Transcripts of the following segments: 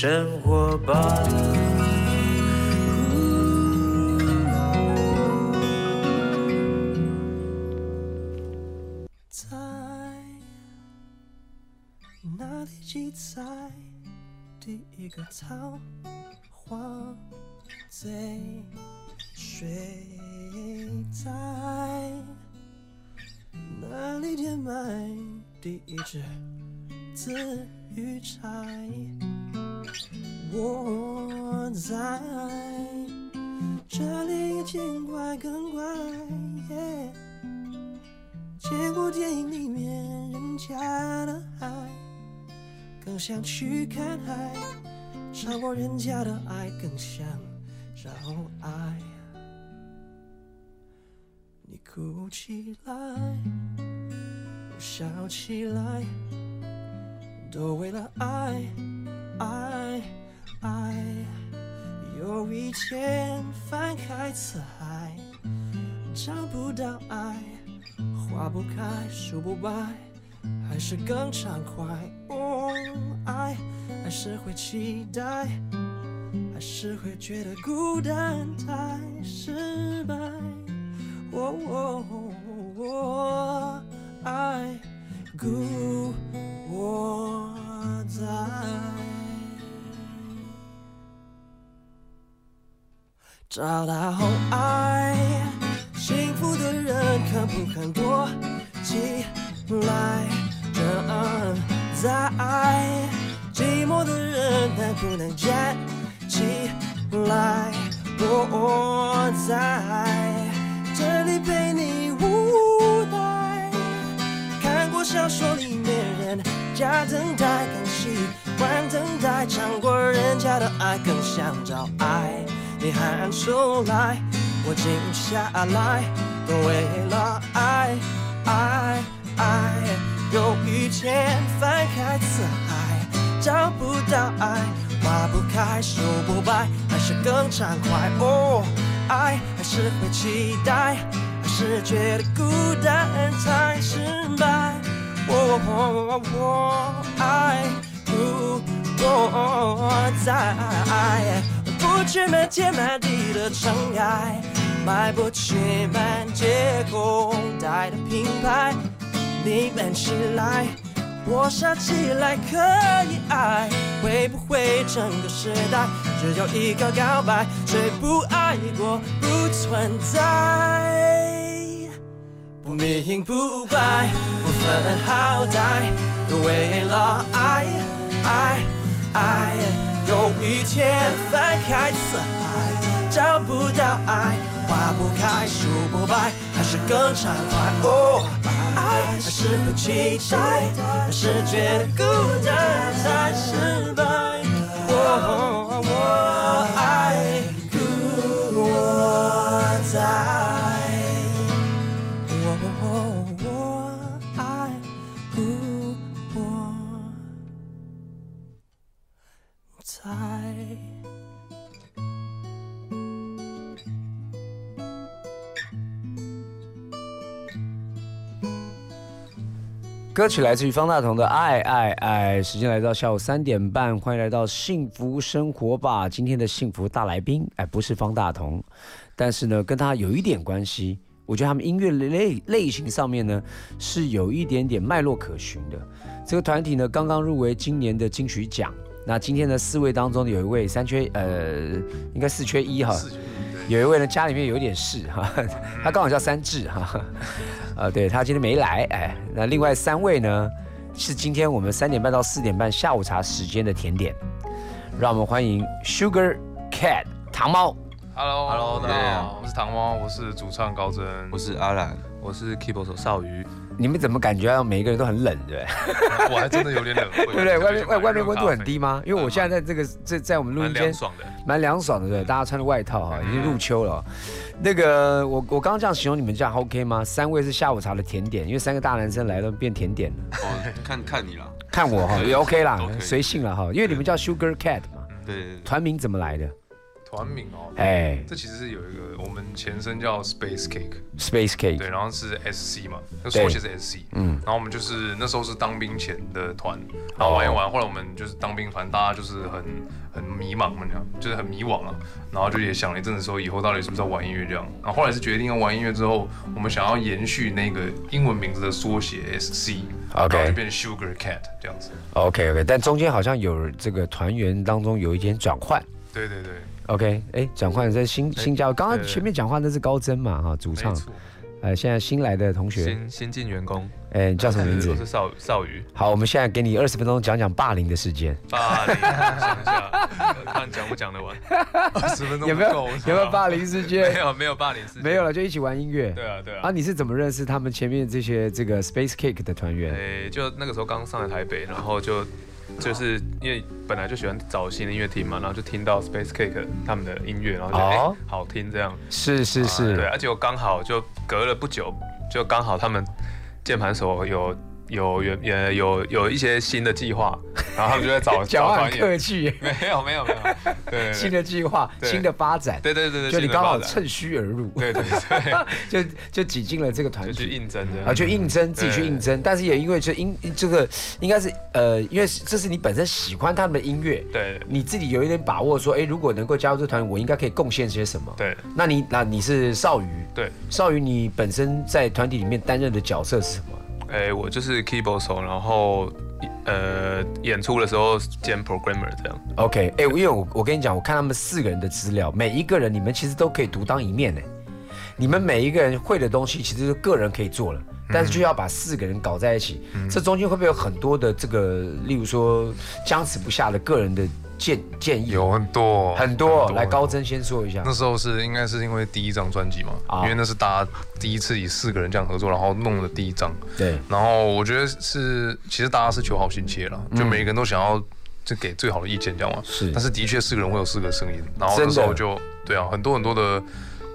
生活吧。在哪里记载？第一个桃花醉？谁在哪里填埋第一只紫玉钗？我在这里见怪更怪。见过电影里面人家的爱，更想去看海；尝过人家的爱，更想找爱。你哭起来，我笑起来，都为了爱，爱，爱。有一天翻开词海，找不到爱。花不开，树不白，还是更畅快。哦，爱还是会期待，还是会觉得孤单太失败。哦哦哦，爱孤我在，找到爱。幸福的人肯不肯躲起来？等在寂寞的人能不能站起来？我在这里陪你无奈。看过小说里面人家等待，更喜欢等待，尝过人家的爱，更想找爱。你喊出来。我静下来，都为了爱，爱，爱。有一天翻开词海，找不到爱，花不开，树不白，还是更畅快。哦，爱还是会期待，还是觉得孤单太失败。我我爱，我在。不去满天满地的尘埃，买不起满街口袋的品牌。你慢起来，我傻起来，可以爱。会不会整个时代只有一个告白？谁不爱过不存在，不明不白，不分好歹，都为了爱。一天翻开词海，找不到爱，花不开，树不白，还是更畅快。哦，爱还是不期待，还是觉得孤单才失败。哦歌曲来自于方大同的《爱爱爱》，时间来到下午三点半，欢迎来到幸福生活吧。今天的幸福大来宾，哎，不是方大同，但是呢，跟他有一点关系。我觉得他们音乐类类型上面呢，是有一点点脉络可循的。这个团体呢，刚刚入围今年的金曲奖。那今天的四位当中有一位三缺，呃，应该四缺一哈。有一位呢，家里面有一点事哈，他刚好叫三智哈。呃，对他今天没来，哎，那另外三位呢，是今天我们三点半到四点半下午茶时间的甜点，让我们欢迎 Sugar Cat 糖猫。Hello，Hello，大家好，我是糖猫，我是主唱高真，我是阿兰，我是 Keyboard 手少鱼。你们怎么感觉到每一个人都很冷，对不对？我还真的有点冷，对不对？外面外外面温度很低吗？因为我现在在这个在在我们录音间，蛮凉爽的，蛮凉爽的，对，大家穿着外套哈，已经入秋了。那个我我刚刚这样形容你们这样 OK 吗？三位是下午茶的甜点，因为三个大男生来了变甜点了。哦，看看你了，看我哈也 OK 啦，随性了哈，因为你们叫 Sugar Cat 嘛。对。团名怎么来的？团名哦，哎。这其实是有一个我们前身叫 Space Cake，，Space Cake，对，然后是 SC 嘛，那缩写是 SC，嗯。然后我们就是那时候是当兵前的团，然后玩一玩，后来我们就是当兵团，大家就是很很迷茫嘛，这样就是很迷惘啊，然后就也想了一阵子，说以后到底是不是要玩音乐这样，然后后来是决定要玩音乐之后，我们想要延续那个英文名字的缩写 SC，OK 然后就变成 Sugar Cat 这样子，OK OK，但中间好像有这个团员当中有一点转换。对对对，OK，哎，转换在新新加入，刚刚前面讲话那是高真嘛哈，主唱呃，现在新来的同学，新新进员工，哎，你叫什么名字 我？是少少宇，好，我们现在给你二十分钟讲讲霸凌的事件，霸凌，想一下，看讲不讲得完？二十分钟有没有有没有霸凌事件没件？有没有霸凌事件，没有了，就一起玩音乐。对啊对啊啊，，你是怎么认识他们前面这些这个 Space Cake 的团员？诶，就那个时候刚上来台北，然后就就是因为本来就喜欢找新的音乐听嘛，然后就听到 Space Cake 他们的音乐，然后觉得哎、哦好听这样，是是是。对，而且我刚好就隔了不久，就刚好他们键盘手有有有也有有一些新的计划，然后他们就在找 找团员，客气，没有没有没有，对对新的计划，新的发展，对对对对，就你刚好趁虚而入，对对对，就就挤进了这个团就去。应征的啊，去应征，自己去应征，但是也因为就因这个应该是呃，因为这是你本身喜欢他们的音乐，对。你自己有一点把握说，哎，如果能够加入这个团，我应该可以贡献些什么？对。那你那你是少宇，对，少宇你本身在团体里面担任的角色是什么？哎，我就是 keyboard 手，然后呃演出的时候兼 programmer 这样。OK，哎、因为我我跟你讲，我看他们四个人的资料，每一个人你们其实都可以独当一面呢。你们每一个人会的东西，其实是个人可以做了，但是就要把四个人搞在一起，这中间会不会有很多的这个，例如说僵持不下的个人的建建议？有很多很多，来高真先说一下那。时候是应该是因为第一张专辑嘛，啊因为那是大家第一次以四个人这样合作，然后弄的第一张。对，然后我觉得是，其实大家是求好心切了，就每个人都想要就给最好的意见，这样嘛。嗯是但是的确四个人会有四个声音，然后真的那时候就对啊，很多很多的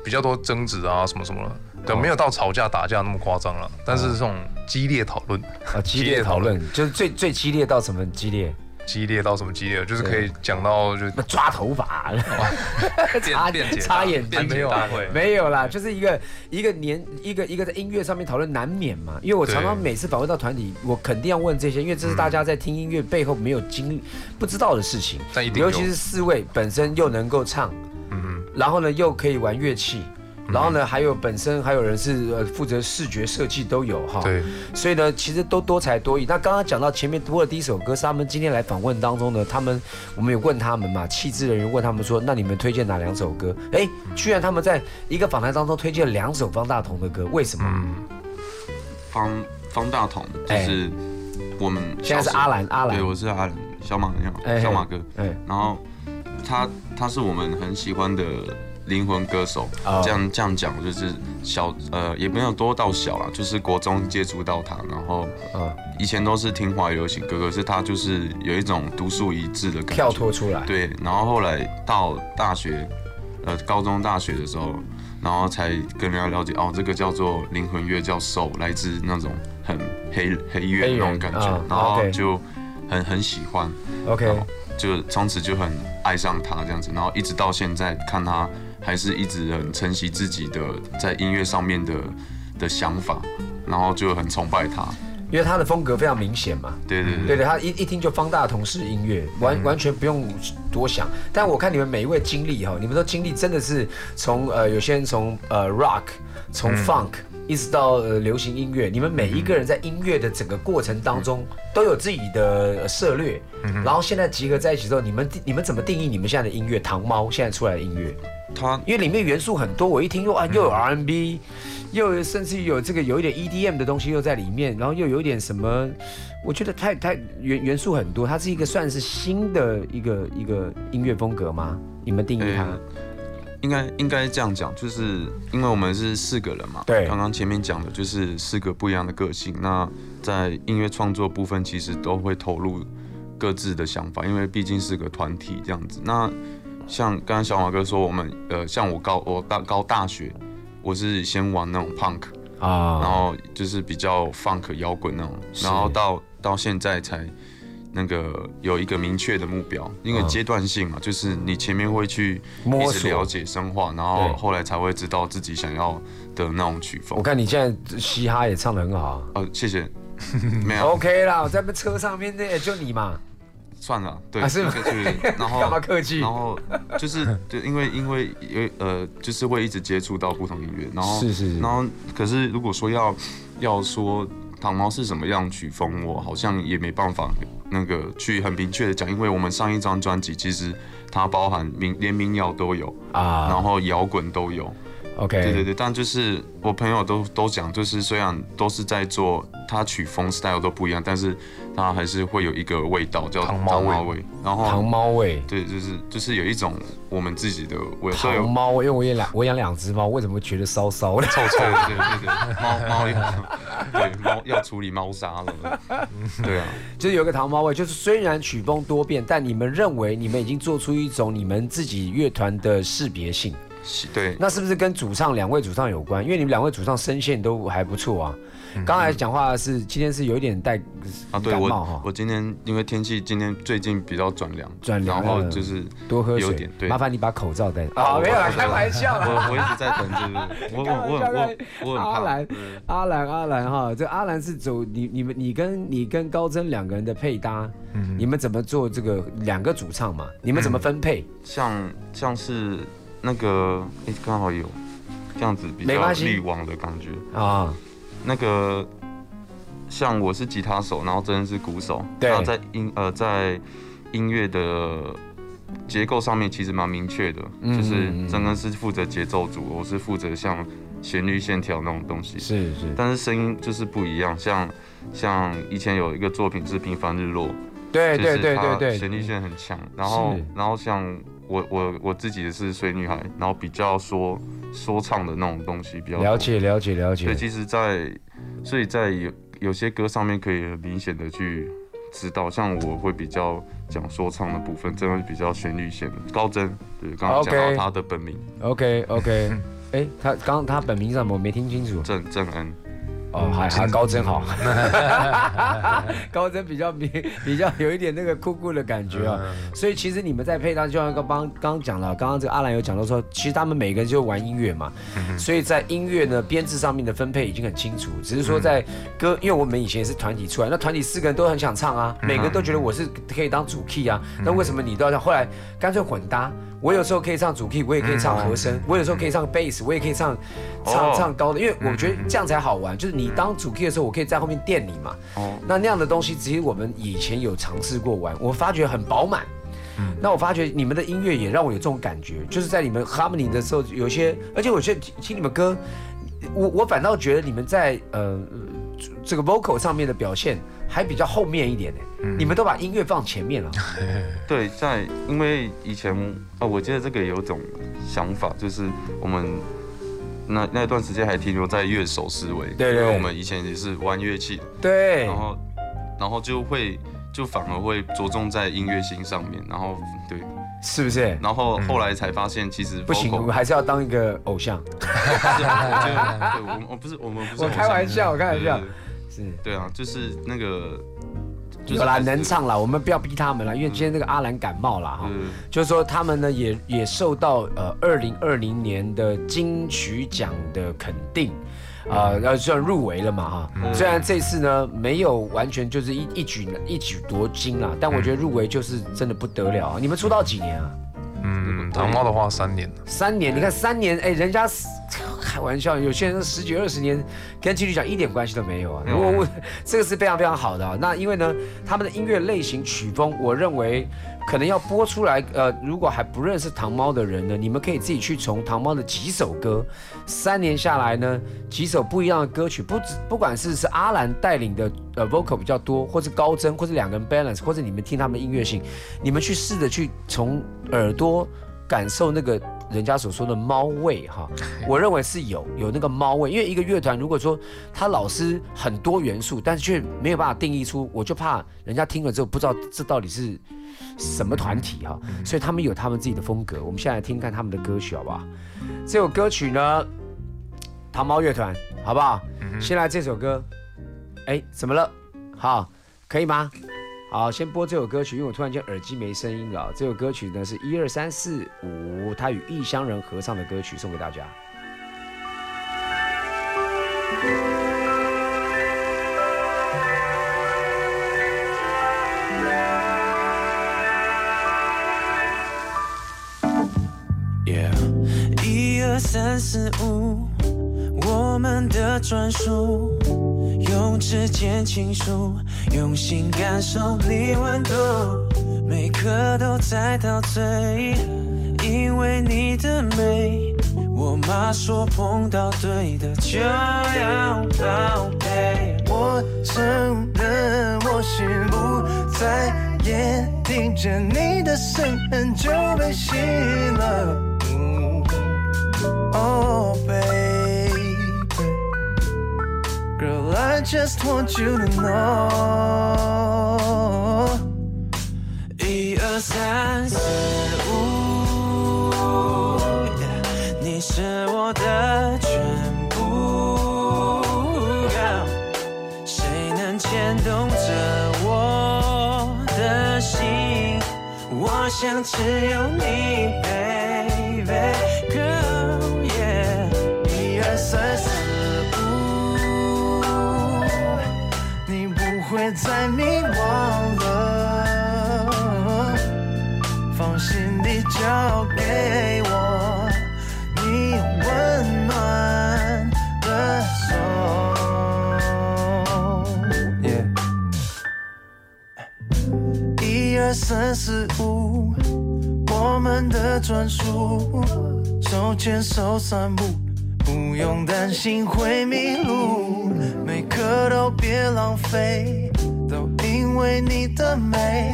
比较多争执啊什么什么的，没有到吵架打架那么夸张了，但是这种激烈讨论，啊，激烈讨论，就是最最激烈到什么激烈？激烈到什么激烈，就是可以讲到就那抓头发，擦辩解擦眼睛辩解大会，没有。啦，就是一个一个年一个一个在音乐上面讨论难免嘛，因为我常常每次访问到团体，我肯定要问这些，因为这是大家在听音乐背后没有经历、不知道的事情。尤其是四位本身又能够唱，嗯哼，然后呢又可以玩乐器。然后呢，还有本身还有人是呃负责视觉设计都有哈，对，所以呢，其实都多才多艺。那刚刚讲到前面播的第一首歌是他们今天来访问当中呢，他们我们有问他们嘛，气质人员问他们说，那你们推荐哪两首歌？哎，居然他们在一个访谈当中推荐了两首方大同的歌，为什么？嗯，方方大同就是我们哎现在是阿兰，阿兰对，，我是阿兰，小马小马哥。哎，然后他他是我们很喜欢的灵魂歌手哦，这样这样讲就是小呃也没有多到小啦，就是国中接触到他，然后嗯，以前都是听华语流行歌，可是他就是有一种独树一帜的感觉。跳。脱出来，对，然后后来到大学，呃，高中、大学的时候，然后才跟人家了解，哦，这个叫做灵魂乐，叫 soul，来自那种很黑黑乐那种感觉，啊然后就很很喜欢，，OK，就从此就很爱上他这样子，然后一直到现在看他还是一直很珍惜自己的在音乐上面的的想法，然后就很崇拜他。因为他的风格非常明显嘛，对对对对对，他一一听就方大同式音乐，完完全不用多想。但我看你们每一位经历哈，你们都经历真的是从呃有些人从呃 rock，从 funk、一直到呃流行音乐，你们每一个人在音乐的整个过程当中都有自己的呃涉略，然后现在集合在一起之后，你们你们怎么定义你们现在的音乐？糖猫现在出来的音乐，他因为里面元素很多，我一听又啊，又有 R&B，又有甚至于有这个有一点 EDM 的东西又在里面，然后又有一点什么，我觉得太太元元素很多，它是一个算是新的一个一个音乐风格吗？你们定义它？呃应该应该这样讲，就是因为我们是四个人嘛，对刚刚前面讲的就是四个不一样的个性。那在音乐创作部分，其实都会投入各自的想法，因为毕竟是个团体这样子。那像刚刚小马哥说，我们呃，像我高我大高大学，我是先玩那种 punk，啊，然后就是比较 funk 摇滚那种，然后到到现在才那个有一个明确的目标，因为嗯。阶段性嘛，就是你前面会去摸索。了解深化，然后后来才会知道自己想要的那种曲风。我。看你现在嘻哈也唱得很好啊。呃，谢谢，没有。OK 啦，我在那车上面那就你嘛，算了，对，啊是去，然后 干嘛客气？然后就是对，因为因为有呃，就是会一直接触到不同音乐，然后是是是。然后可是如果说要要说糖毛是什么样曲风，我好像也没办法那个去很明确的讲，因为我们上一张专辑其实它包含民连民谣都有，啊然后摇滚都有，，OK，对对对，但就是我朋友都都讲，就是虽然都是在做，他曲风 style 都不一样，但是他还是会有一个味道叫糖猫味。味，然后糖猫味。对，就是就是有一种我们自己的味，道糖猫，因为我也两我养两只猫，为什么会觉得骚骚的？臭臭的，对对对，猫猫要对猫要处理猫砂了，对啊，就是有一个糖猫味，就是虽然曲风多变，但你们认为你们已经做出一种你们自己乐团的识别性，是对，那是不是跟主唱两位主唱有关？因为你们两位主唱声线都还不错啊。刚才讲话是今天是有一点带啊，对我感冒哈，我今天因为天气今天最近比较转凉，转凉然后就是多喝水有点，对麻烦你把口罩戴。啊，我没有开玩笑啦。我我一直在等，就是我我我 我我阿兰，阿兰，阿兰哈，这阿兰是走你你们你跟你跟高真两个人的配搭，嗯你们怎么做这个两个主唱嘛？你们怎么分配？像像是那个哎，刚好有这样子比较滤网的感觉。啊，那个像我是吉他手，然后真的是鼓手，对然后在音呃在音乐的结构上面其实蛮明确的，嗯就是嗯嗯真的是负责节奏组，我是负责像旋律线条那种东西。是是，但是声音就是不一样，像像以前有一个作品是《平凡日落》，对对就是它对对对，旋律线很强。然后然后像我我我自己的是水女孩，然后比较说说唱的那种东西比较了。解了解了解。对，，其实在，所以在有有些歌上面可以很明显的去知道，像我会比较讲说唱的部分，真的比较旋律线的。高真，对，刚刚讲到他的本名。OK OK，哎，他刚刚他本名什么？我没听清楚。郑郑恩，哦，还还高真好，高真比较比 比较有一点那个酷酷的感觉啊，所以其实你们在配搭，就像刚刚刚刚讲了，刚刚这个阿兰有讲到说，其实他们每个人就玩音乐嘛，所以在音乐呢编制上面的分配已经很清楚，只是说在歌，因为我们以前也是团体出来，那团体四个人都很想唱啊，每个人都觉得我是可以当主 key 啊，那为什么你都要这样？后来干脆混搭。我有时候可以唱主 key，我也可以唱和声，我有时候可以唱 bass，我也可以唱唱哦唱高的，因为我觉得这样才好玩。就是你当主 key 的时候，我可以在后面垫你嘛。哦，那那样的东西，其实我们以前有尝试过玩，我发觉很饱满。嗯那我发觉你们的音乐也让我有这种感觉，就是在你们 harmony 的时候，有些，而且我觉得听听你们歌，我我反倒觉得你们在呃这个 vocal 上面的表现还比较后面一点呢。你们都把音乐放前面了。对，在因为以前哦，我记得这个有一种想法，就是我们那那段时间还停留在乐手思维，对对因为我们以前也是玩乐器的，对然，后然后就会就反而会着重在音乐性上面，然后对，是不是？然后后来才发现其实不行我还是要当一个偶像。对，我们我不是我们不是我开玩笑，我开玩笑对。是。对啊，就是那个就是有啦，能唱啦，我们不要逼他们啦，因为今天那个阿兰感冒啦哈，嗯就是说他们呢也也受到呃二零二零年的金曲奖的肯定。啊，呃，虽然入围了嘛哈，虽然这次呢没有完全就是一一举一举夺金啦，但我觉得入围就是真的不得了啊！你们出道几年啊？嗯，糖猫的话三年了，三年，你看三年，哎，人家开玩笑，有些人十几二十年，跟金曲奖一点关系都没有啊。如果我我这个是非常非常好的、啊。那因为呢，他们的音乐类型曲风，我认为可能要播出来。呃，如果还不认识糖猫的人呢，你们可以自己去从糖猫的几首歌，三年下来呢，几首不一样的歌曲，不止不管是是阿兰带领的呃 vocal 比较多，或是高真，或是两个人 balance，或者你们听他们的音乐性，你们去试着去从耳朵感受那个人家所说的猫味哈，我认为是有有那个猫味，因为一个乐团如果说他老师很多元素，但是却没有办法定义出，我就怕人家听了之后不知道这到底是什么团体哈，所以他们有他们自己的风格。我们现在听看他们的歌曲好不好？这首歌曲呢，糖猫乐团好不好？先来这首歌，哎，怎么了？好，可以吗？好，先播这首歌曲，因为我突然间耳机没声音了。这首歌曲呢是一二三四五，他与异乡人合唱的歌曲，送给大家。Yeah，一二三四五，我们的专属，用指尖倾诉，用心感受你温度，每刻都在陶醉，因为你的美，我妈说碰到对的就要宝贝。我承认我心不在焉，听着你的声音就被吸引了。Oh, I just want you to know. 一二三四五你是我的全部。谁能牵动着我的心？我想只有你会再迷惘了，放心地交给我，你温暖的手。一二三四五，我们的专属，手牵手散步，不用担心会迷路，每刻都别浪费，都因为你的美，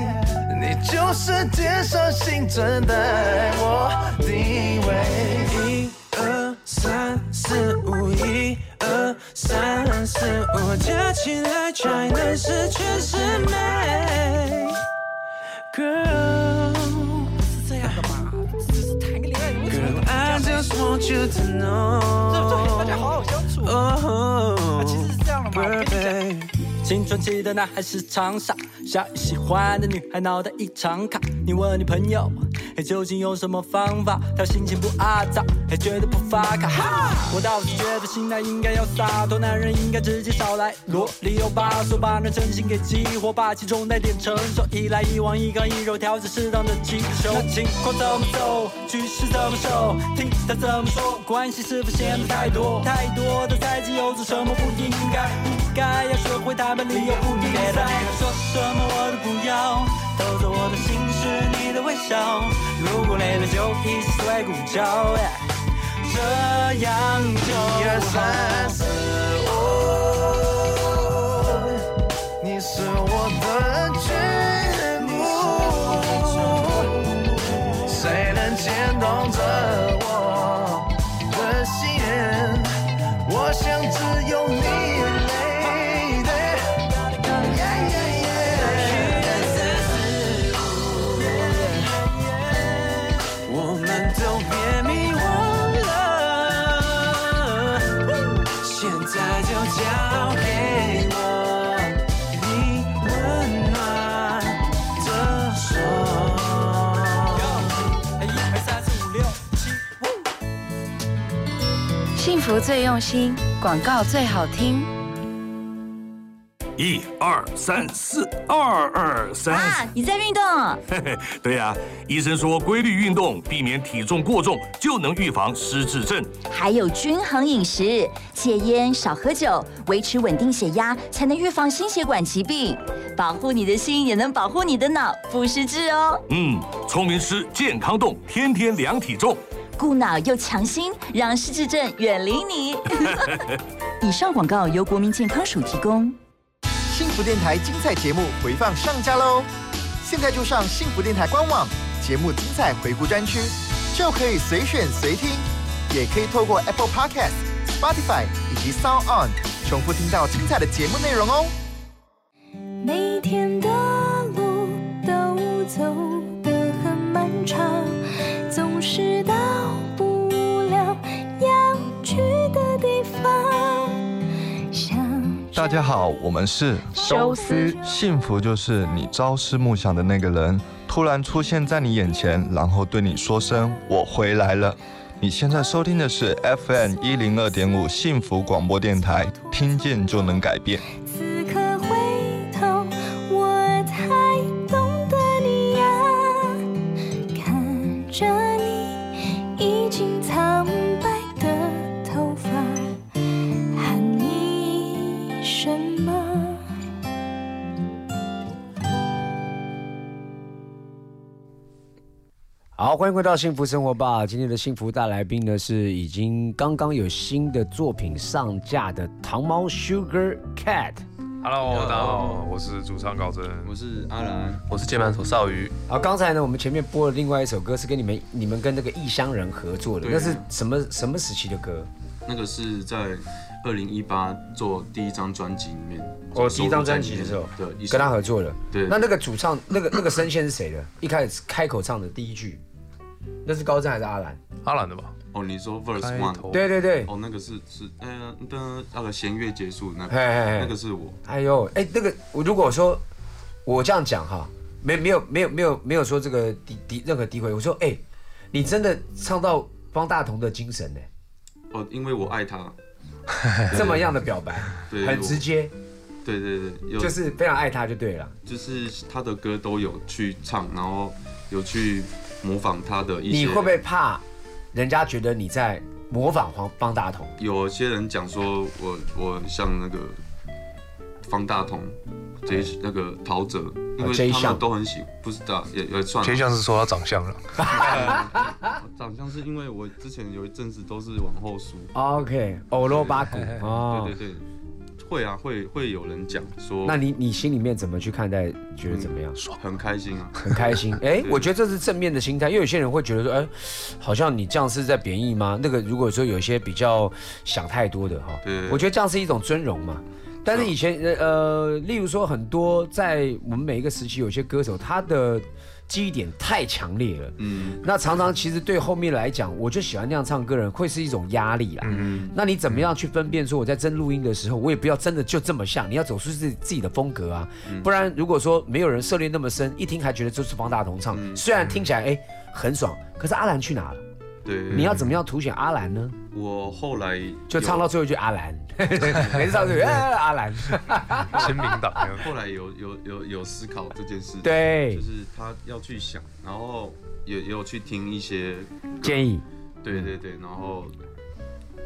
你就是天上星辰带我地位。一二三四五，一二三四五，加起来才能是全是美。Girl，是这样的嘛？只是谈个恋爱，为什么 girl, I just want you to know。不对？大家好好相处。青春期的男孩是长傻，下雨喜欢的女孩脑袋一常卡。你问你朋友，嘿，究竟用什么方法，他心情不阿杂，嘿，绝对不发卡。哈，我倒是觉得心态应该要洒脱，男人应该直接少来萝莉有把手，把那真心给激活，把其中带点成熟，一来一往，一刚一柔，调整适当的气球。那情况怎么走，局势怎么收，听他怎么说，关系是否显得太多太多的猜忌，又做什么不应该？该要学会打扮理由不应该。说什么我都不要，偷走我的心是你的微笑。如果累了就一起睡午觉，这样就一二三四最用心，广告最好听。一二三四，二二三啊，你在运动？嘿嘿，对呀、医生说规律运动，避免体重过重，就能预防失智症。还有均衡饮食，戒烟少喝酒，维持稳定血压，才能预防心血管疾病。保护你的心，也能保护你的脑，不失智哦。嗯，聪明吃，健康动，天天量体重。顾脑又强心，让失智症远离你。以上广告由国民健康署提供。幸福电台精彩节目回放上架喽！现在就上幸福电台官网，节目精彩回顾专区，就可以随选随听，也可以透过 Apple Podcast、Spotify 以及 Sound On 重复听到精彩的节目内容哦。每天的大家好，我们是休斯幸福就是你朝思暮想的那个人突然出现在你眼前，然后对你说声“我回来了”。你现在收听的是 FM 一零二点五幸福广播电台，听见就能改变。好，欢迎回到幸福生活吧。今天的幸福大来宾呢是已经刚刚有新的作品上架的糖猫 Sugar Cat。Hello，大家好，我是主唱高真，我是阿兰，我是键盘手少宇。好，刚才呢我们前面播了另外一首歌，是跟你们你们跟那个异乡人合作的，那是什么什么时期的歌？那个是在二零一八做第一张专辑里面，哦，第一张专辑的时候，对，跟他合作的。对那那个主唱那个那个声线是谁的？一开始开口唱的第一句，那是高震还是阿兰？阿兰的吧？哦，你说 verse 开 one，头对对对。哦，那个是是呃的那个弦乐结束那个，嘿嘿嘿。那个是我，哎呦，哎，那个我如果说我这样讲哈，没没有没有没有没有说这个诋诋任何诋毁，我说哎，你真的唱到方大同的精神呢，哦，因为我爱他，这么样的表白，对很直接，对对对，有。就是非常爱他就对了。就是他的歌都有去唱，然后有去模仿他的一些。你会不会怕人家觉得你在模仿方方大同？有些人讲说我我很像那个方大同，这那个陶喆，因为他们都很喜，不知道也也算偏向是说他长相了，长相是因为我之前有一阵子都是往后梳。OK，欧罗巴古哦对，对对，会啊，会会有人讲说，那你你心里面怎么去看待？觉得怎么样？很开心啊，很开心。哎，我觉得这是正面的心态，因为有些人会觉得说，哎，好像你这样是在贬义吗？那个如果说有一些比较想太多的哈，对我觉得这样是一种尊荣嘛。但是以前呃呃，例如说很多在我们每一个时期，有些歌手他的记忆点太强烈了，嗯。那常常其实对后面来讲，我就喜欢那样唱歌的人会是一种压力啦。嗯，那你怎么样去分辨说我在真录音的时候，我也不要真的就这么像，你要走出自己自己的风格啊，不然如果说没有人涉猎那么深，一听还觉得这是方大同唱，虽然听起来哎很爽，可是阿兰去哪了？对，你要怎么样凸显阿兰呢？我后来就唱到最后一句阿兰，每次唱到最后哎阿兰，签名档。后来有有有有思考这件事，对。就是他要去想，然后也也有去听一些建议，对对对，然后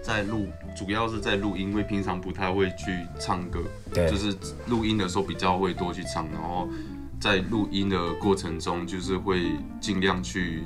在录，主要是在录音，因为平常不太会去唱歌，对。就是录音的时候比较会多去唱，然后在录音的过程中，就是会尽量去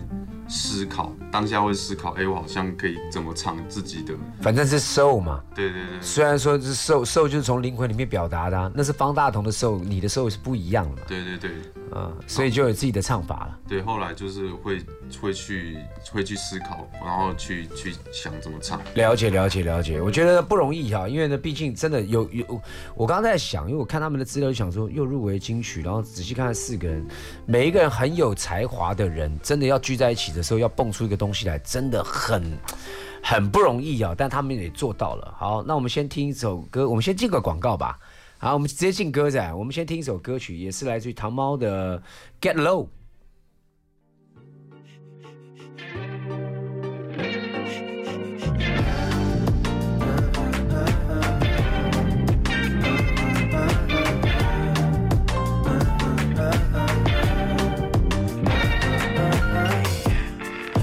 思考，当下会思考，哎，我好像可以怎么唱自己的，反正是 soul 嘛。对对对，虽然说是 soul soul 就是从灵魂里面表达的啊、那是方大同的 soul，你的 soul 是不一样的嘛，对对对啊、所以就有自己的唱法了。对，后来就是会会去会去思考，然后去去想怎么唱，了解了解了解，我觉得不容易哈，因为呢，毕竟真的有有，我刚刚在想，因为我看他们的资料，就想说又入围金曲，然后仔细看看四个人，每一个人很有才华的人，真的要聚在一起的时候，要蹦出一个东西来，真的很很不容易啊，但他们也做到了。好，那我们先听一首歌，我们先进个广告吧。好，我们直接进歌仔，我们先听一首歌曲，也是来自于糖猫的《Get Low》。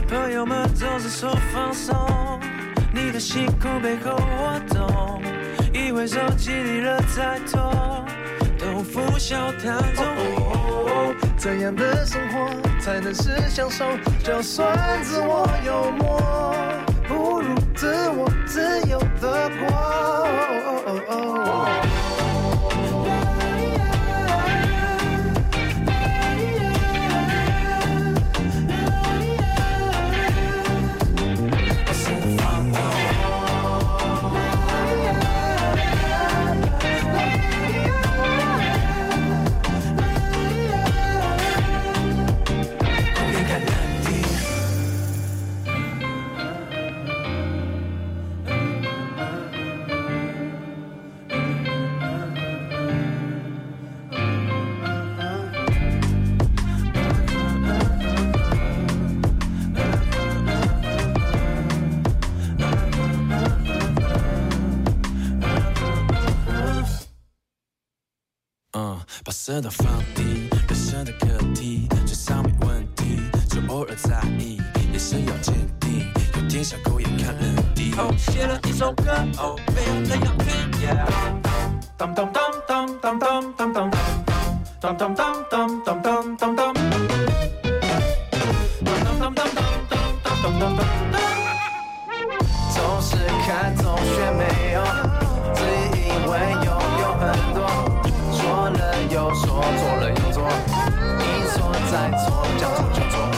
朋友们总是说放松，你的辛苦背后我懂，以为手机里热太多，都付小堂中。怎样的生活才能是享受，就算自我幽默，不如自我自由的过。嗯，把舌头放低，人生的课题，智商没问题，就偶尔在意，眼神要坚定，有天想狗眼看人低。哦，写了一首歌，哦，没有人要听。Yeah 当当当当当当当当当当当当当当当当当。总是看总学没有，自以为拥有很多，又说，做了又做，一错再错，将错就错。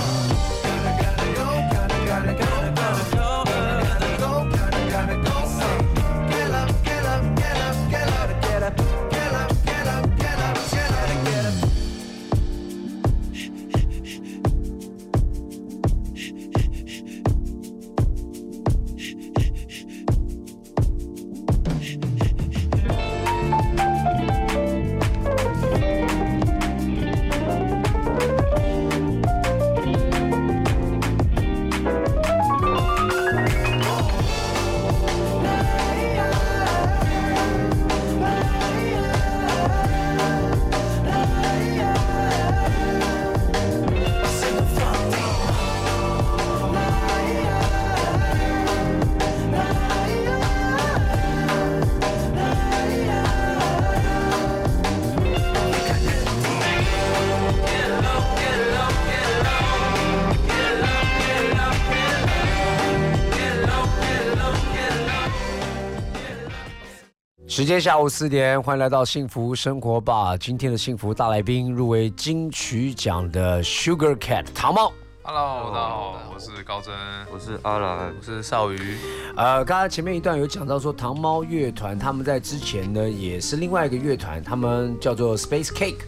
时间下午四点，欢迎来到幸福生活吧。今天的幸福大来宾入围金曲奖的 Sugar Cat 糖猫。Hello，大家好，我是高真，我是阿兰，我是少瑜。呃，刚刚前面一段有讲到说，糖猫乐团他们在之前呢也是另外一个乐团，他们叫做 Space Cake。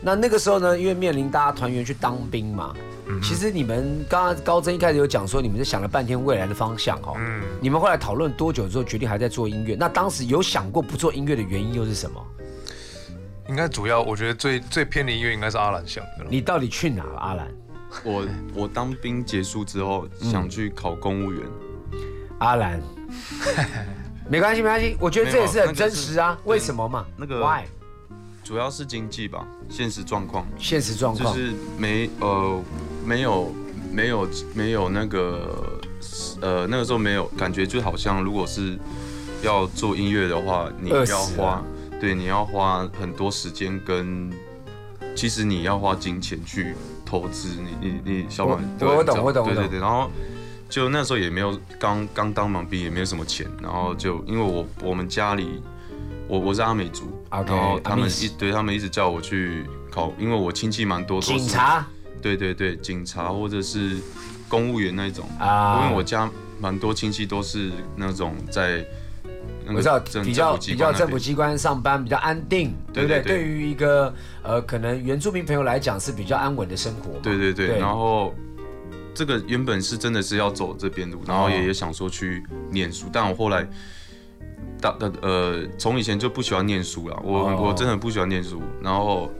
那那个时候呢，因为面临大家团员去当兵嘛，其实你们刚刚高真一开始有讲说，你们是想了半天未来的方向哦。嗯，你们后来讨论多久之后，决定还在做音乐？那当时有想过不做音乐的原因又是什么？应该主要我觉得最最偏离音乐应该是阿兰想的。你到底去哪了，阿兰？我我当兵结束之后想去考公务员，阿兰，没关系，没关系，我觉得这也是很真实啊。为什么嘛？那个 Why？主要是经济吧，现实状况，现实状况。就是没呃没有没有没有那个呃那个时候没有感觉，就好像如果是要做音乐的话，你要花了对你要花很多时间跟，其实你要花金钱去投资，你你你小马我我懂我懂对对对，然后。就那时候也没有刚刚当完兵，也没有什么钱，然后就因为我我们家里，我我是阿美族然后他们一对他们一直叫我去考，因为我亲戚蛮多都是警察，对对对，警察或者是公务员那种。啊。因为我家蛮多亲戚都是那种在比较政府机比较关那边。政府机关上班比较安定，对不对？对于一个呃可能原住民朋友来讲是比较安稳的生活。对对对，对。然后这个原本是真的是要走这边路，然后哦。也也想说去念书，但我后来呃从以前就不喜欢念书了，我、哦我真的不喜欢念书，然后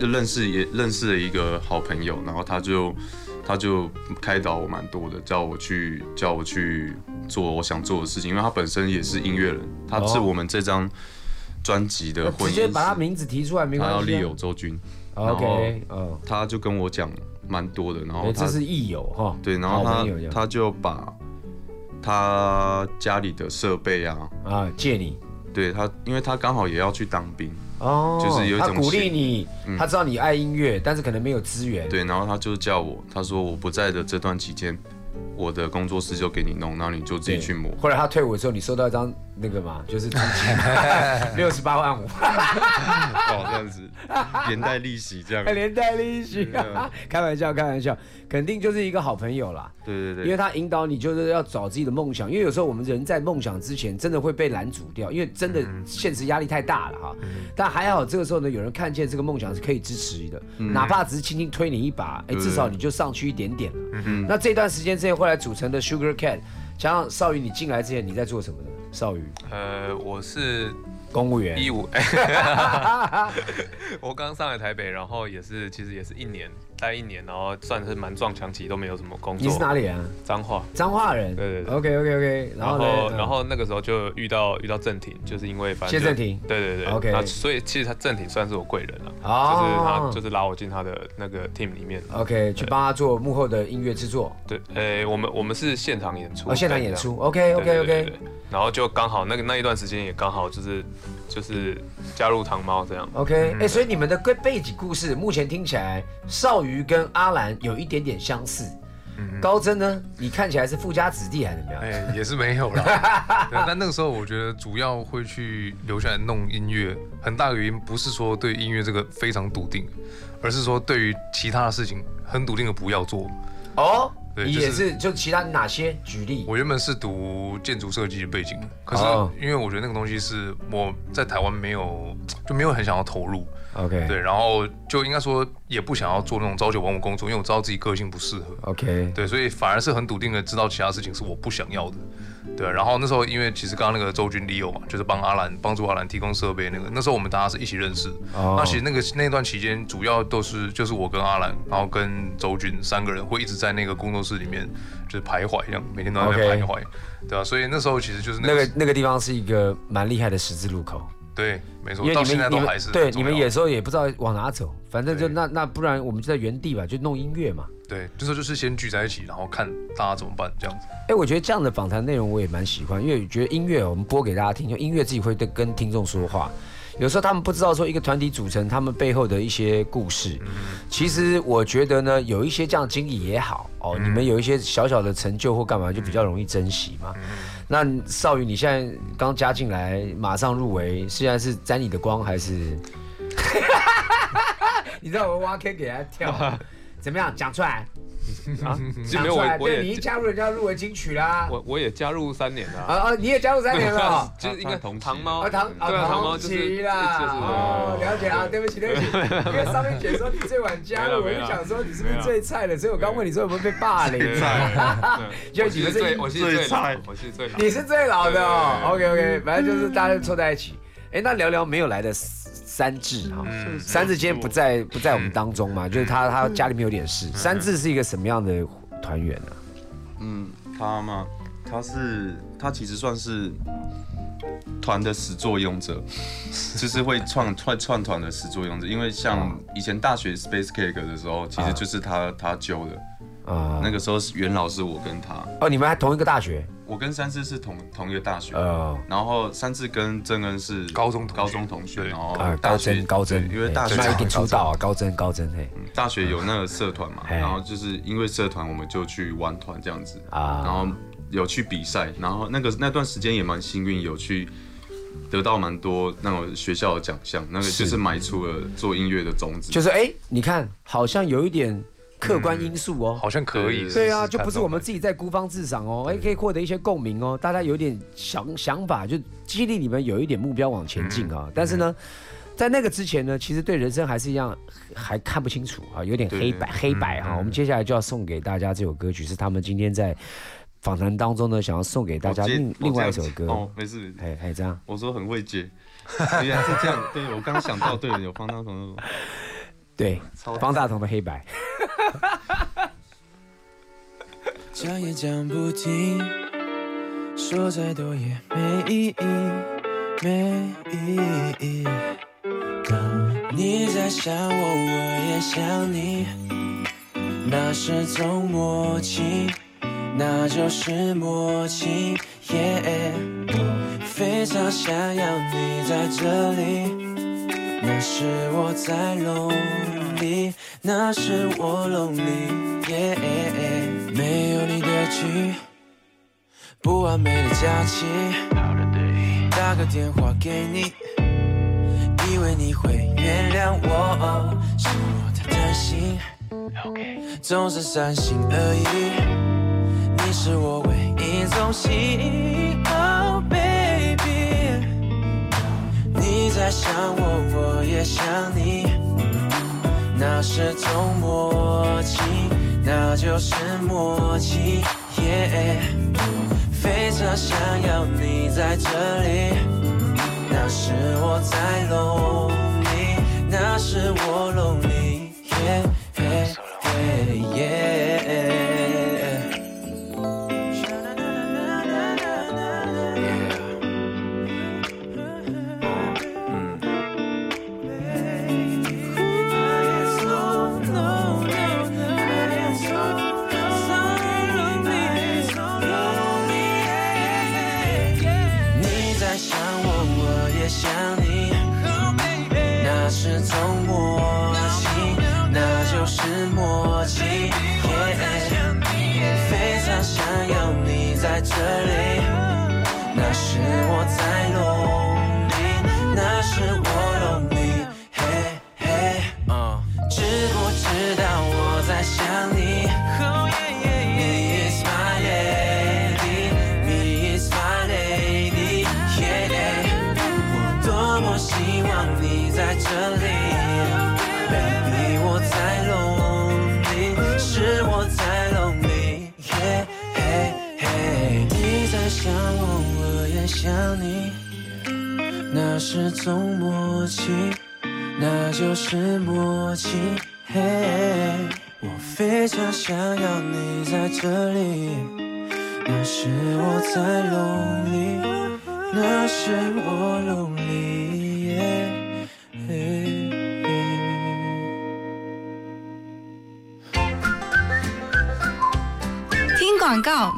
就认识也认识了一个好朋友，然后他就他就开导我蛮多的，叫我去叫我去做我想做的事情，因为他本身也是音乐人，他是哦我们这张专辑的混音直接把他名字提出来没关系啊。他要利友周军。OK，嗯，他就跟我讲蛮多的，然后这是益友哈。对，然后他他就把他家里的设备啊，啊借你。对他，因为他刚好也要去当兵，哦，就是有一种他鼓励你，嗯。他知道你爱音乐，但是可能没有资源。对，然后他就叫我，他说我不在的这段期间，我的工作室就给你弄，然后你就自己去磨。后来他退伍的时候，你收到一张那个嘛，就是租金 六十八万五，哦，这样子，连带利息这样。还 连带利息啊，开玩笑，开玩笑，肯定就是一个好朋友啦。对对对，因为他引导你，就是要找自己的梦想。因为有时候我们人在梦想之前，真的会被拦阻掉，因为真的现实压力太大了哈。但还好，这个时候呢，有人看见这个梦想是可以支持的，哪怕只是轻轻推你一把，哎，对至少你就上去一点点了。嗯那这段时间之前，后来组成的 Sugar Cat，加上少宇，你进来之前你在做什么呢？少宇，呃，我是公务员。一五，我刚上来台北，然后也是其实也是一年待一年，然后算是蛮撞墙期，都没有什么工作。你是哪里啊？彰化。彰化人。对对对。OK OK OK。然后？然后那个时候就遇到遇到郑婷，就是因为反正谢郑婷。对对对。OK。那所以其实他郑婷算是我贵人了，哦就是他就是拉我进他的那个 team 里面。OK，去帮他做幕后的音乐制作。对，呃，我们我们是现场演出。哦，现场演出。OK OK OK。然后就刚好那个那一段时间也刚好就是就是加入糖猫这样。OK，哎，所以你们的背背景故事目前听起来，少瑜跟阿兰有一点点相似。高真呢？你看起来是富家子弟还是怎么样？哎，也是没有啦。对，但那个时候我觉得主要会去留下来弄音乐，很大的原因不是说对音乐这个非常笃定，而是说对于其他的事情很笃定的不要做。哦，对，你也是就其他哪些举例？我原本是读建筑设计的背景的，可是因为我觉得那个东西是我在台湾没有就没有很想要投入。OK，对，然后就应该说也不想要做那种朝九晚五工作，因为我知道自己个性不适合。OK，对，所以反而是很笃定的知道其他事情是我不想要的。对，然后那时候因为其实刚刚那个周军利用嘛，就是帮阿兰帮助阿兰提供设备那个，那时候我们大家是一起认识。哦那其实那个那段期间主要都是就是我跟阿兰，然后跟周军三个人会一直在那个工作室里面就是徘徊，这样每天都在徘徊，对啊，所以那时候其实就是那个那个地方是一个蛮厉害的十字路口。对，没错，因为到现在你们都还是对你们有时候也不知道往哪走，反正就那那不然我们就在原地吧，就弄音乐嘛。对，那时候就是先聚在一起，然后看大家怎么办这样子。哎，我觉得这样的访谈内容我也蛮喜欢，因为觉得音乐我们播给大家听，就音乐自己会对跟听众说话。有时候他们不知道说一个团体组成，他们背后的一些故事。其实我觉得呢，有一些这样的经历也好哦，你们有一些小小的成就或干嘛，就比较容易珍惜嘛。那少宇，你现在刚加进来，马上入围，现在是沾你的光还是？你知道我挖坑给他跳，怎么样？讲出来。啊，讲出来，对你一加入人家入围金曲啦。我我也加入三年了。啊啊，你也加入三年了，就是应该同糖猫啊糖啊糖猫期啦。哦，了解啊，对不起对不起，因为上面解说你最晚加入，我就想说你是不是最菜的，所以我刚问你说有没有被霸凌。就你们最我是最菜，我是最你是最老的哦。OK OK，反正就是大家凑在一起。哎，那聊聊没有来的三智哈，三智今天不在不在我们当中嘛，就是他他家里面有点事。三智是一个什么样的团员呢？嗯，他嘛，他是他其实算是团的始作俑者，就是会创创创团的始作俑者。因为像以前大学 Space Cake 的时候，其实就是他他揪的。啊，那个时候是元老是我跟他。哦，你们还同一个大学？我跟三智是同同一个大学。呃，然后三智跟郑恩是高中高中同学，然后啊，高真高真，因为大学那一定出道啊，高真高真嘿。大学有那个社团嘛，然后就是因为社团，我们就去玩团这样子啊，然后有去比赛，然后那个那段时间也蛮幸运，有去得到蛮多那种学校的奖项，那个就是埋出了做音乐的种子。就是哎，你看，好像有一点。客观因素哦，好像可以。对啊，就不是我们自己在孤芳自赏哦，哎，可以获得一些共鸣哦，大家有点想想法，就激励你们有一点目标往前进啊。但是呢，在那个之前呢，其实对人生还是一样还看不清楚啊，有点黑白黑白哈。我们接下来就要送给大家这首歌曲，是他们今天在访谈当中呢，想要送给大家另另外一首歌。哦，没事，哎哎，这样，我说很会接，原来是这样。对我刚想到，对，有方大同。对，方大同的黑白。讲也讲不停，说再多也没意义，没意义。当你在想我，我也想你，那是种默契，那就是默契。耶，我非常想要你在这里。那是我在里那是我 lonely，没有你的剧，不完美的假期，打个电话给你，以为你会原谅我，是我太贪心，总是三心二意，你是我唯一重心，Oh baby。你在想我，我也想你，那是种默契那就是默契耶非常想要你在这里那是我在 lonely 那是我 lonely 耶耶耶耶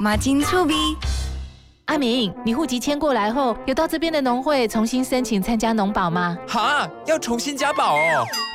广告，马金触逼。阿明，你户籍迁过来后，有到这边的农会重新申请参加农保吗？哈，要重新加保哦。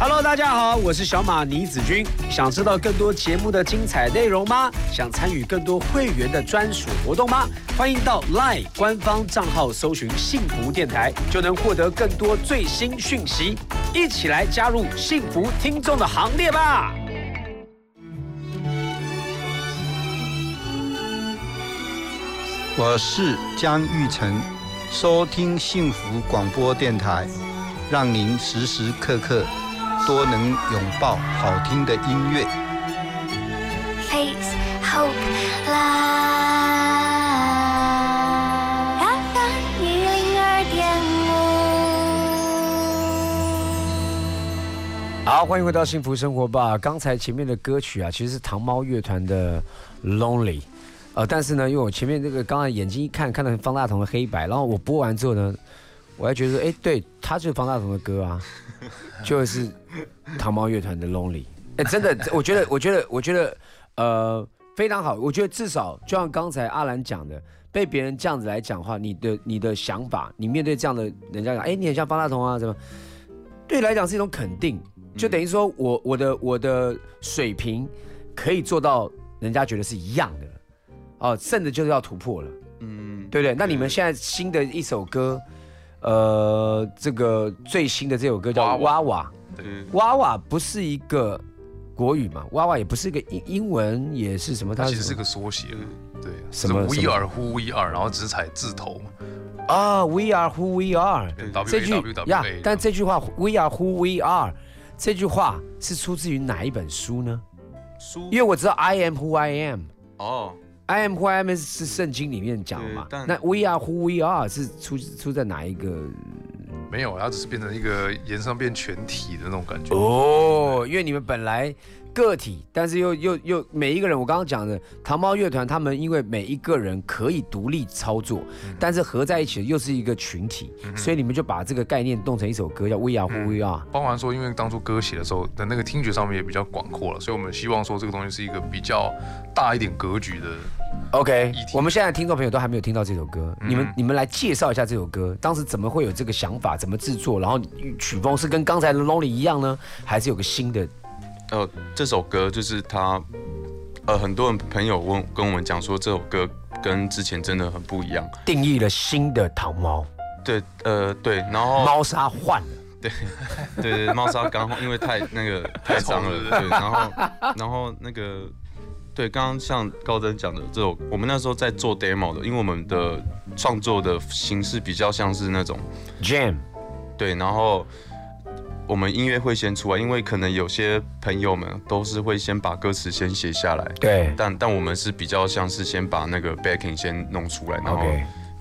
Hello，大家好，我是小马倪子君。想知道更多节目的精彩内容吗？想参与更多会员的专属活动吗？欢迎到 LINE 官方账号搜寻“幸福电台”，就能获得更多最新讯息。一起来加入幸福听众的行列吧！我是江玉成，收听幸福广播电台，让您时时刻刻都能拥抱好听的音乐。Face Hope Live。一零二点五。好，欢迎回到幸福生活吧。刚才前面的歌曲啊，其实是糖猫乐团的《Lonely》，呃，但是呢，因为我前面这个刚才眼睛一看，看到方大同的黑白，然后我播完之后呢，我还觉得说，哎，对，他就是方大同的歌啊，就是糖猫乐团的《Lonely》。哎，真的，我觉得，我觉得，我觉得，呃，非常好。我觉得至少就像刚才阿兰讲的，被别人这样子来讲话，你的你的想法，你面对这样的人家讲，哎，你很像方大同啊，什么？对你来讲是一种肯定，就等于说我我的我的水平可以做到人家觉得是一样的了，哦，甚至就是要突破了，嗯，对不对？那你们现在新的一首歌，呃，这个最新的这首歌叫《娃娃》，对，哇哇不是一个国语嘛，娃娃也不是一个英英文，也是什么？它其实是个缩写，对，什么 We 么？Are who we are，然后只踩字头嘛，啊，We are who we are 对这句呀，但这句话 We are who we are 这句话是出自于哪一本书呢？书。因为我知道 I am who I am。哦，I am who I am 是圣经里面讲的嘛？但那 We are who we are 是出出在哪一个？没有，它只是变成一个延伸变全体的那种感觉。哦，因为你们本来个体，但是又又又每一个人，我刚刚讲的糖猫乐团，他们因为每一个人可以独立操作，但是合在一起又是一个群体，所以你们就把这个概念弄成一首歌，叫 We are who we are。包含说，因为当初歌写的时候的那个听觉上面也比较广阔了，所以我们希望说这个东西是一个比较大一点格局的。OK，我们现在听众朋友都还没有听到这首歌，嗯。你们你们来介绍一下这首歌，当时怎么会有这个想法，怎么制作，然后曲风是跟刚才的 Lonely 一样呢，还是有个新的？呃，这首歌就是他，呃，很多人朋友问跟我们讲说这首歌跟之前真的很不一样，定义了新的糖猫。对，呃，对，然后猫砂换了，对，对对，猫砂刚因为太那个太脏了，对，然后然后那个对，刚刚像高登讲的这首，我们那时候在做 demo 的，因为我们的创作的形式比较像是那种 jam，对，然后我们音乐会先出来，因为可能有些朋友们都是会先把歌词先写下来，对。但但我们是比较像是先把那个 backing 先弄出来，然后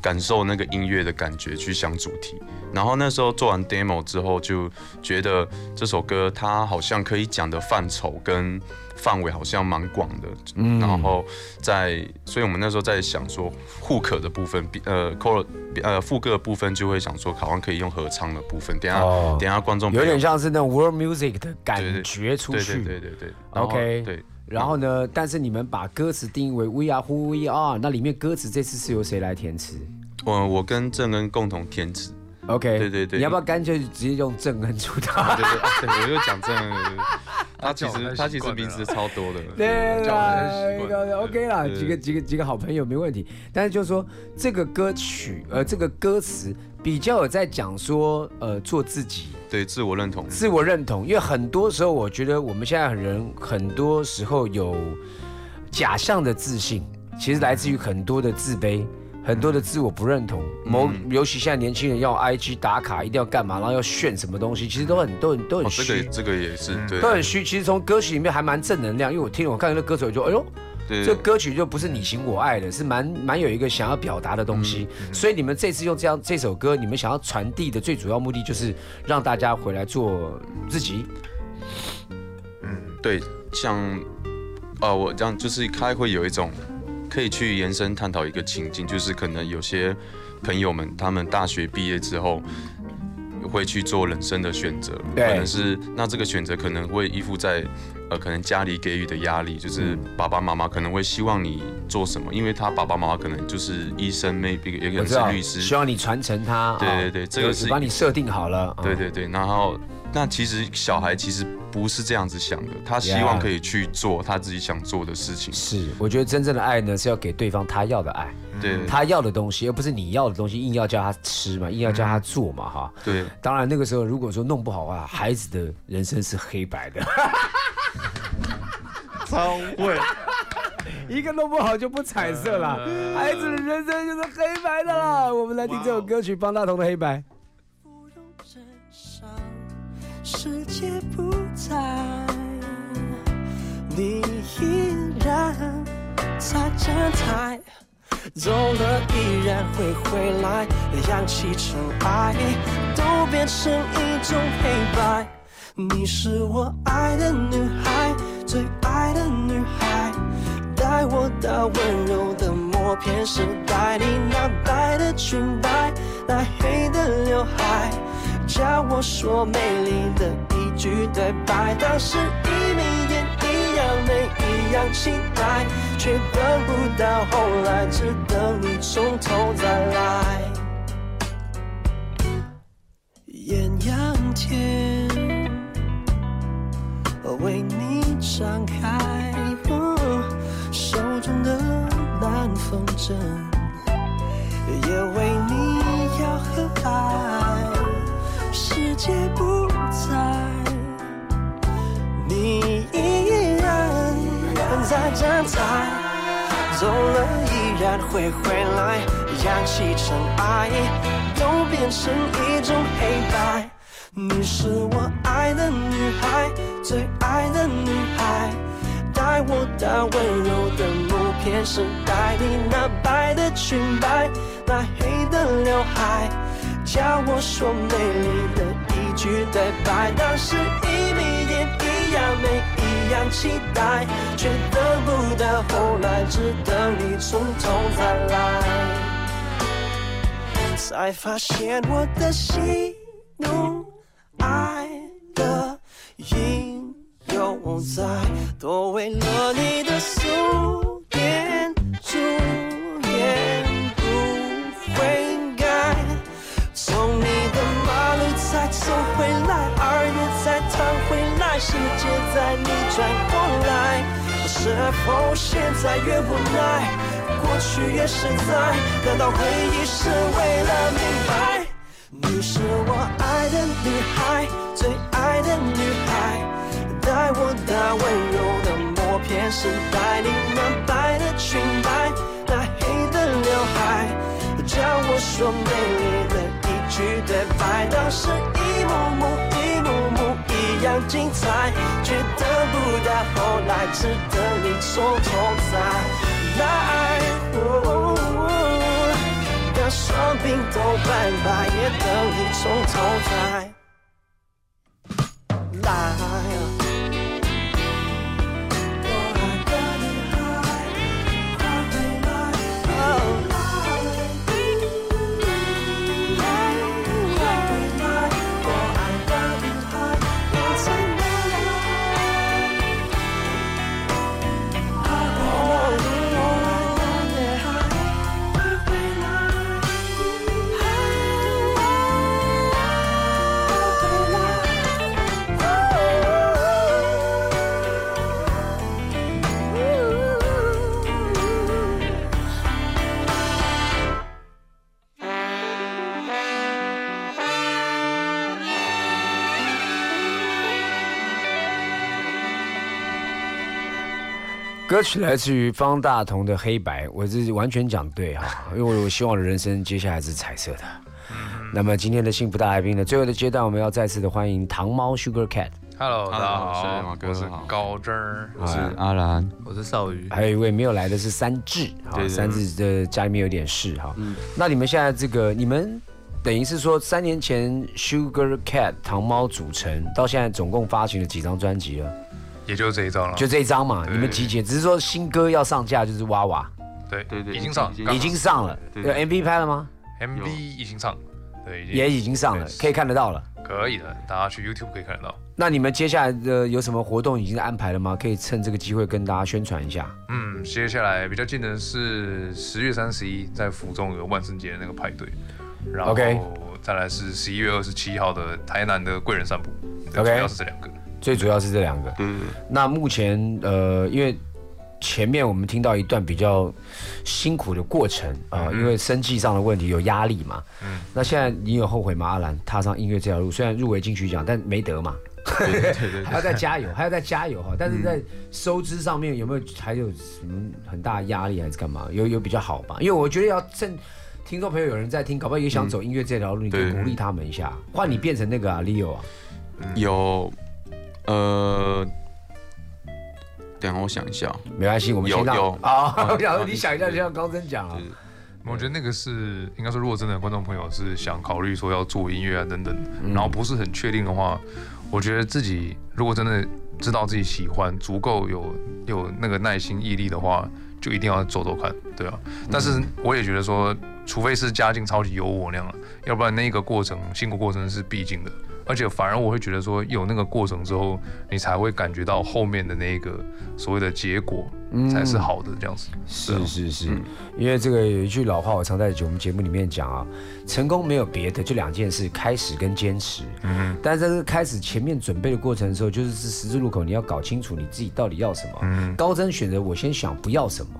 感受那个音乐的感觉去想主题。然后那时候做完 demo 之后，就觉得这首歌它好像可以讲的范畴跟范围好像蛮广的。嗯然后在，所以我们那时候在想说 hook 的部分，呃 core 呃副歌的部分就会想说，好像可以用合唱的部分。等下、哦等下观众有点像是那种 world music 的感觉出去。对对对 OK，对。然后呢？但是你们把歌词定义为 We are who we are，那里面歌词这次是由谁来填词我我跟郑恩共同填词。？OK，对对对你要不要干脆直接用正恩出道？对对对，我就讲郑恩。对对他其实他其实名字超多的。对叫我啦很习惯，OK 啦，几个几个几个好朋友没问题。但是就是说这个歌曲，呃，这个歌词比较有在讲说，呃，做自己，对自我认同。自我认同。因为很多时候，我觉得我们现在人很多时候有假象的自信，其实来自于很多的自卑。很多的自我不认同，某尤其现在年轻人要 IG 打卡，一定要干嘛，然后要炫什么东西，其实都很都很都很哦，虚。这个这个也是对。都很虚。其实从歌曲里面还蛮正能量，因为我听了我看那歌手就哎呦，对这歌曲就不是你情我爱的，是蛮蛮有一个想要表达的东西。所以你们这次用这样这首歌，你们想要传递的最主要目的就是让大家回来做自己。嗯对，像呃，我这样就是他会有一种可以去延伸探讨一个情境，就是可能有些朋友们他们大学毕业之后。会去做人生的选择，可能是那这个选择可能会依附在，呃，可能家里给予的压力，就是嗯爸爸妈妈可能会希望你做什么，因为他爸爸妈妈可能就是医生，maybe 也可能是律师，希望你传承它。啊对对对，这个是帮你设定好了。啊对对对，然后那其实小孩其实不是这样子想的，他希望可以去做他自己想做的事情。是，我觉得真正的爱呢是要给对方他要的爱，对他要的东西，而不是你要的东西，硬要叫他吃嘛，硬要叫他做嘛，哈。对，当然那个时候如果说弄不好啊，孩子的人生是黑白的。超会，一个弄不好就不彩色了，孩子的人生就是黑白的啦。我们来听这首歌曲《方大同的黑白》。世界不在，你依然在站台，走了依然会回来，扬起尘埃，都变成一种黑白。你是我爱的女孩，最爱的女孩，带我到温柔的默片时代，你那白的裙摆，那黑的刘海。叫我说美丽的一句对白，当时一眯眼一样美，一样期待，却等不到后来，只等你从头再来。艳阳天，为你张开，哦手中的蓝风筝，也为你要和摆。世界不在，你依然在站台，走了依然会回来，扬起尘埃，都变成一种黑白。你是我爱的女孩，最爱的女孩，带我到温柔的默片时代，你那白的裙摆，那黑的刘海。叫我说美丽的句对白，当时一眯眼一样美，一样期待，却等不到后来，只等你从头再来，才发现我的喜怒哀乐应犹在，都为了你的世界在你转过来，是否现在越无奈，过去越实在？难道回忆是为了明白？你是我爱的女孩，最爱的女孩，带我到温柔的默片时代，你那白的裙摆，那黑的刘海，教我说美丽的一。句对白，当时一幕幕一幕幕一样精彩，却等不到后来，只等你从头再来。哦感受伤病都斑白，也等你从头再歌曲来自于方大同的《黑白》，我是完全讲对哈，因为我希望我的人生接下来是彩色的。那么今天的幸福大来宾呢，最后的阶段，我们要再次的欢迎糖猫 Sugar Cat，Hello，大家好，是我是高真儿，我是阿兰，我是少宇，还有一位没有来的是三智，哈，对对三智的家里面有点事哈。那你们现在这个，你们等于是说三年前 Sugar Cat 糖猫组成，到现在总共发行了几张专辑了？也就这一张了，就这一张嘛，你们集结，只是说新歌要上架，就是娃娃。对。对对已经上，已经上了，有 MV 拍了吗？MV 已经上，对，也已经上了，可以看得到了。可以的，大家去 YouTube 可以看得到。那你们接下来的有什么活动已经安排了吗？可以趁这个机会跟大家宣传一下。嗯，接下来比较近的是十月三十一在福中有万圣节的那个派对，然后 OK 再来是十一月二十七号的台南的贵人散步，对 OK 主要是这两个。最主要是这两个。对对对，那目前呃，因为前面我们听到一段比较辛苦的过程啊、因为生计上的问题有压力嘛。嗯那现在你有后悔吗？阿兰踏上音乐这条路，虽然入围金曲奖，但没得嘛。对对对对 还要再加油，还要再加油哈！但是在收支上面有没有还有什么很大的压力，还是干嘛？有有比较好吧？因为我觉得要趁听众朋友有人在听，搞不好也想走音乐这条路，你可以鼓励他们一下，换你变成那个啊，Leo 啊，有呃，等下我想一下，没关系，我们先让有。有啊，我想说你想一下，就像高真讲啊，我觉得那个是应该说，如果真的观众朋友是想考虑说要做音乐啊等等，嗯。然后不是很确定的话，我觉得自己如果真的知道自己喜欢，足够有有那个耐心毅力的话，就一定要走走看，对啊。但是我也觉得说，除非是家境超级优渥那样，要不然那个过程辛苦过程是必经的。而且反而我会觉得说，有那个过程之后，你才会感觉到后面的那个所谓的结果才是好的这样子。是是是，因为这个有一句老话，我常在我们节目里面讲啊，成功没有别的，就两件事：开始跟坚持。嗯但是在这个开始前面准备的过程的时候，就是是十字路口，你要搞清楚你自己到底要什么。嗯高真选择我先想不要什么，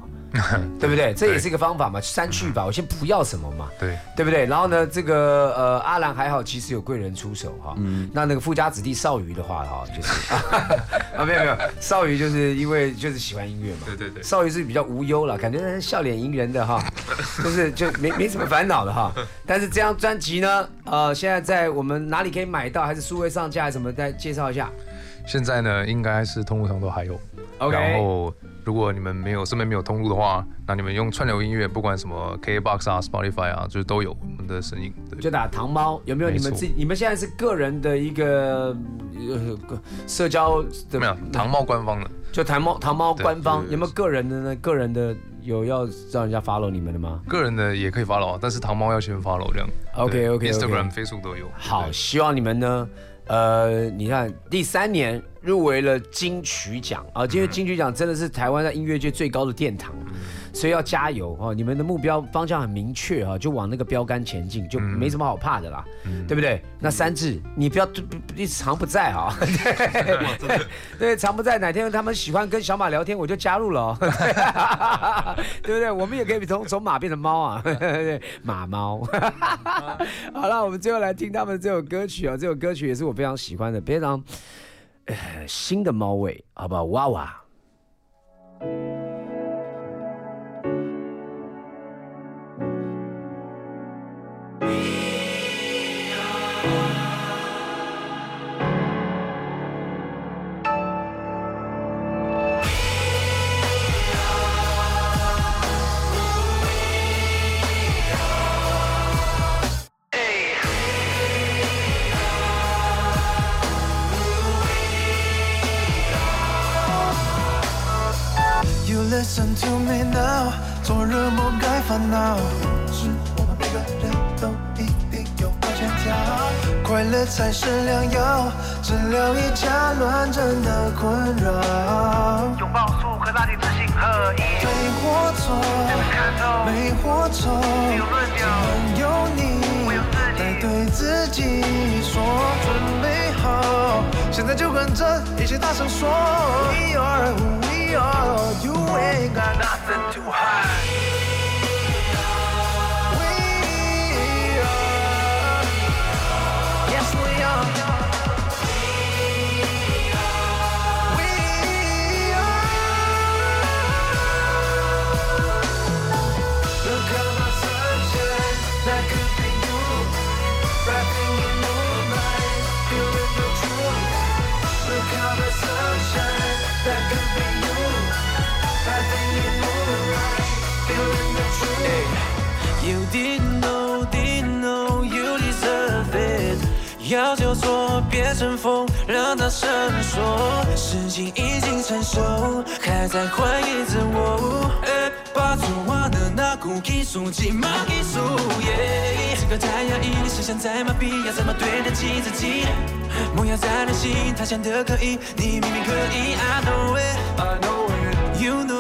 对不对？这也是一个方法嘛，删去吧，我先不要什么嘛。对对不对？然后呢，这个呃，阿兰还好，其实有贵人出手哈。嗯，那那个富家子弟少宇的话哈，就是 啊，没有没有，少宇就是因为就是喜欢音乐嘛。对对对少宇是比较无忧了，感觉笑脸迎人的哈，就是就没没什么烦恼的哈。但是这张专辑呢，呃，现在在我们哪里可以买到？还是数位上架？还是什么？再介绍一下。现在呢，应该是通路上都还有。OK 然后，如果你们没有身边没有通路的话，那你们用串流音乐，不管什么 KBox 啊、Spotify 啊，就是都有我们的声音。对，就打糖猫，有没有你们自己？你们现在是个人的一个呃社交的没有糖猫官方的，就糖猫糖猫官方有没有个人的呢？个人的有要让人家 follow 你们的吗？个人的也可以 follow，啊但是糖猫要先 follow 这样。OK 对 OK Instagram、Facebook 都有。好，希望你们呢，呃，你看第三年入围了金曲奖啊，因为金曲奖真的是台湾在音乐界最高的殿堂，所以要加油哦！你们的目标方向很明确哈，就往那个标杆前进，就没什么好怕的啦，对不对？那三智，你不要 一直常不在 哈，对对，常不在，哪天他们喜欢跟小马聊天，我就加入了哦，对不对？我们也可以从从马变成猫啊，对马猫。好了，我们最后来听他们这首歌曲啊，这首歌曲也是我非常喜欢的，非常呃新的猫味，好不好？哇哇。You. 才是良药，治疗一家乱真的困扰。拥抱速和拉近自信合一，对或错，没或错，只能有你来对自己说，准备好，现在就跟着一起大声说，We are who we are, you ain't got nothing to hide. 错，别乘风，让它闪烁。事情已经成熟，还在怀疑自我。哎，把昨晚的那股艺术起码艺术。这个太压抑，思想在麻痹，要怎么对得起自己？梦要在人心，他想的可以，你明明可以。I know it, I know it. You know